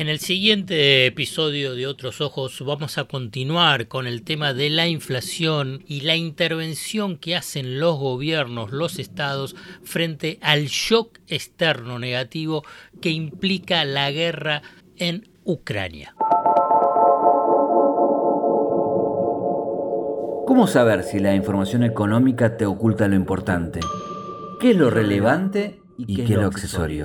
En el siguiente episodio de Otros Ojos vamos a continuar con el tema de la inflación y la intervención que hacen los gobiernos, los estados, frente al shock externo negativo que implica la guerra en Ucrania. ¿Cómo saber si la información económica te oculta lo importante? ¿Qué es lo relevante y qué, es lo accesorio?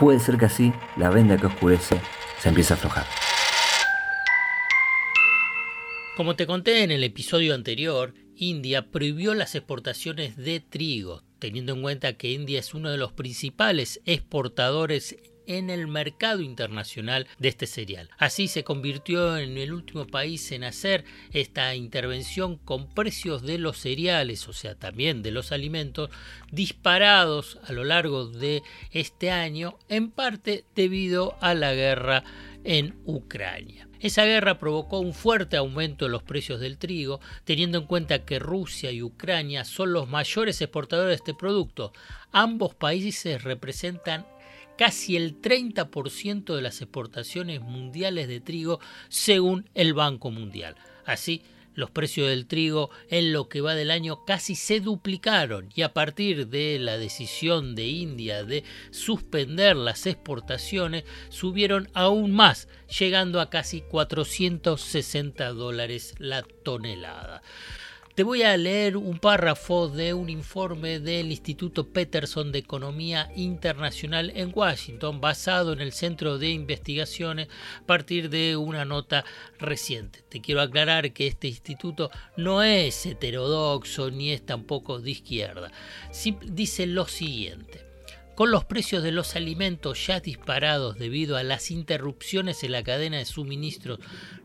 Puede ser que así la venda que oscurece se empiece a aflojar. Como te conté en el episodio anterior, India prohibió las exportaciones de trigo, teniendo en cuenta que India es uno de los principales exportadores en el mercado internacional de este cereal. Así se convirtió en el último país en hacer esta intervención con precios de los cereales, o sea, también de los alimentos, disparados a lo largo de este año, en parte debido a la guerra en Ucrania. Esa guerra provocó un fuerte aumento en los precios del trigo, teniendo en cuenta que Rusia y Ucrania son los mayores exportadores de este producto. Ambos países representan casi el 30% de las exportaciones mundiales de trigo según el Banco Mundial. Así, los precios del trigo en lo que va del año casi se duplicaron y a partir de la decisión de India de suspender las exportaciones subieron aún más, llegando a casi 460 dólares la tonelada. Te voy a leer un párrafo de un informe del Instituto Peterson de Economía Internacional en Washington, basado en el Centro de Investigaciones a partir de una nota reciente. Te quiero aclarar que este instituto no es heterodoxo ni es tampoco de izquierda. dice lo siguiente. Con los precios de los alimentos ya disparados debido a las interrupciones en la cadena de suministros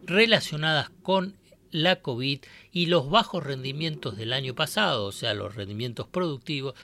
relacionadas con la COVID y los bajos rendimientos del año pasado, o sea, los rendimientos productivos,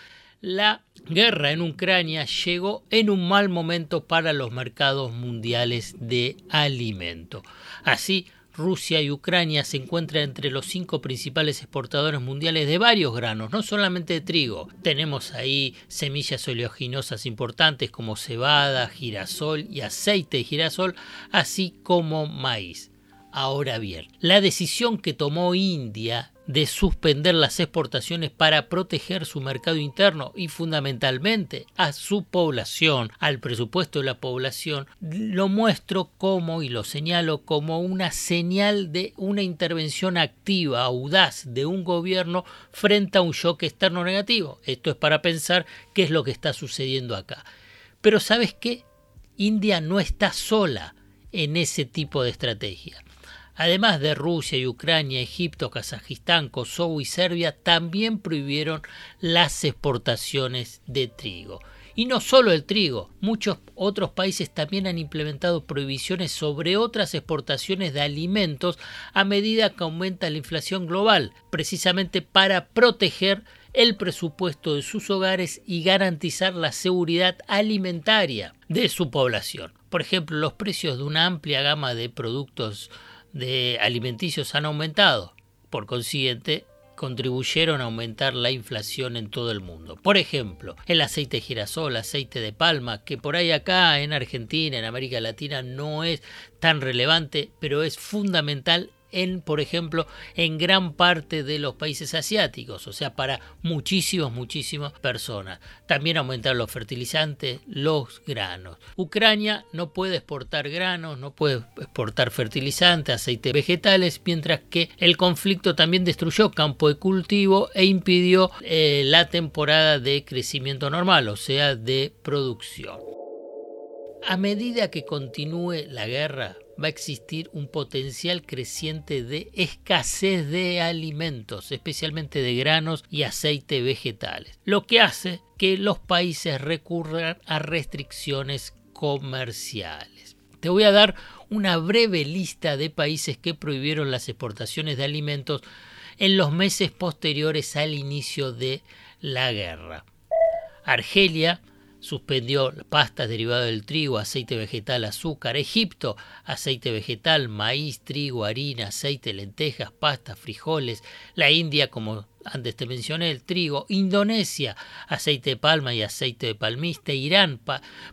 la guerra en Ucrania llegó en un mal momento para los mercados mundiales de alimento. Así, Rusia y Ucrania se encuentran entre los cinco principales exportadores mundiales de varios granos, no solamente de trigo. Tenemos ahí semillas oleaginosas importantes como cebada, girasol y aceite de girasol, así como maíz. Ahora bien, la decisión que tomó India de suspender las exportaciones para proteger su mercado interno y fundamentalmente a su población, al presupuesto de la población, lo muestro como y lo señalo como una señal de una intervención activa, audaz de un gobierno frente a un shock externo negativo. Esto es para pensar qué es lo que está sucediendo acá. Pero ¿sabes qué? India no está sola en ese tipo de estrategia. Además de Rusia y Ucrania, Egipto, Kazajistán, Kosovo y Serbia también prohibieron las exportaciones de trigo. Y no solo el trigo, muchos otros países también han implementado prohibiciones sobre otras exportaciones de alimentos a medida que aumenta la inflación global, precisamente para proteger el presupuesto de sus hogares y garantizar la seguridad alimentaria de su población. Por ejemplo, los precios de una amplia gama de productos de alimenticios han aumentado. Por consiguiente, contribuyeron a aumentar la inflación en todo el mundo. Por ejemplo, el aceite de girasol, aceite de palma, que por ahí acá en Argentina, en América Latina no es tan relevante, pero es fundamental en, por ejemplo, en gran parte de los países asiáticos, o sea, para muchísimas, muchísimas personas. También aumentaron los fertilizantes, los granos. Ucrania no puede exportar granos, no puede exportar fertilizantes, aceites vegetales, mientras que el conflicto también destruyó campo de cultivo e impidió eh, la temporada de crecimiento normal, o sea, de producción. A medida que continúe la guerra, va a existir un potencial creciente de escasez de alimentos, especialmente de granos y aceite vegetales, lo que hace que los países recurran a restricciones comerciales. Te voy a dar una breve lista de países que prohibieron las exportaciones de alimentos en los meses posteriores al inicio de la guerra. Argelia suspendió pastas derivadas del trigo, aceite vegetal, azúcar. Egipto, aceite vegetal, maíz, trigo, harina, aceite, lentejas, pastas, frijoles. La India, como antes te mencioné, el trigo. Indonesia, aceite de palma y aceite de palmista. Irán,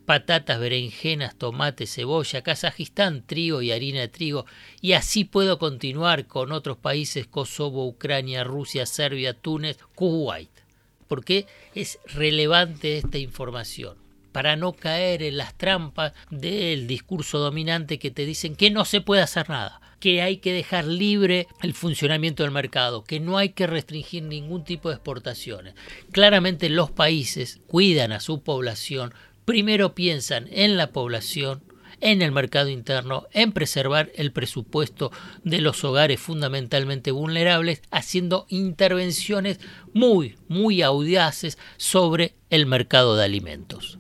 patatas, berenjenas, tomate, cebolla. Kazajistán, trigo y harina de trigo. Y así puedo continuar con otros países, Kosovo, Ucrania, Rusia, Serbia, Túnez, Kuwait. ¿Por qué es relevante esta información? Para no caer en las trampas del discurso dominante que te dicen que no se puede hacer nada, que hay que dejar libre el funcionamiento del mercado, que no hay que restringir ningún tipo de exportaciones. Claramente los países cuidan a su población, primero piensan en la población en el mercado interno, en preservar el presupuesto de los hogares fundamentalmente vulnerables, haciendo intervenciones muy, muy audaces sobre el mercado de alimentos.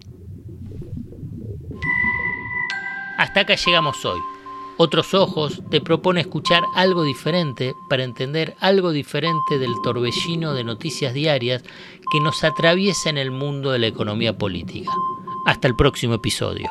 Hasta acá llegamos hoy. Otros Ojos te propone escuchar algo diferente para entender algo diferente del torbellino de noticias diarias que nos atraviesa en el mundo de la economía política. Hasta el próximo episodio.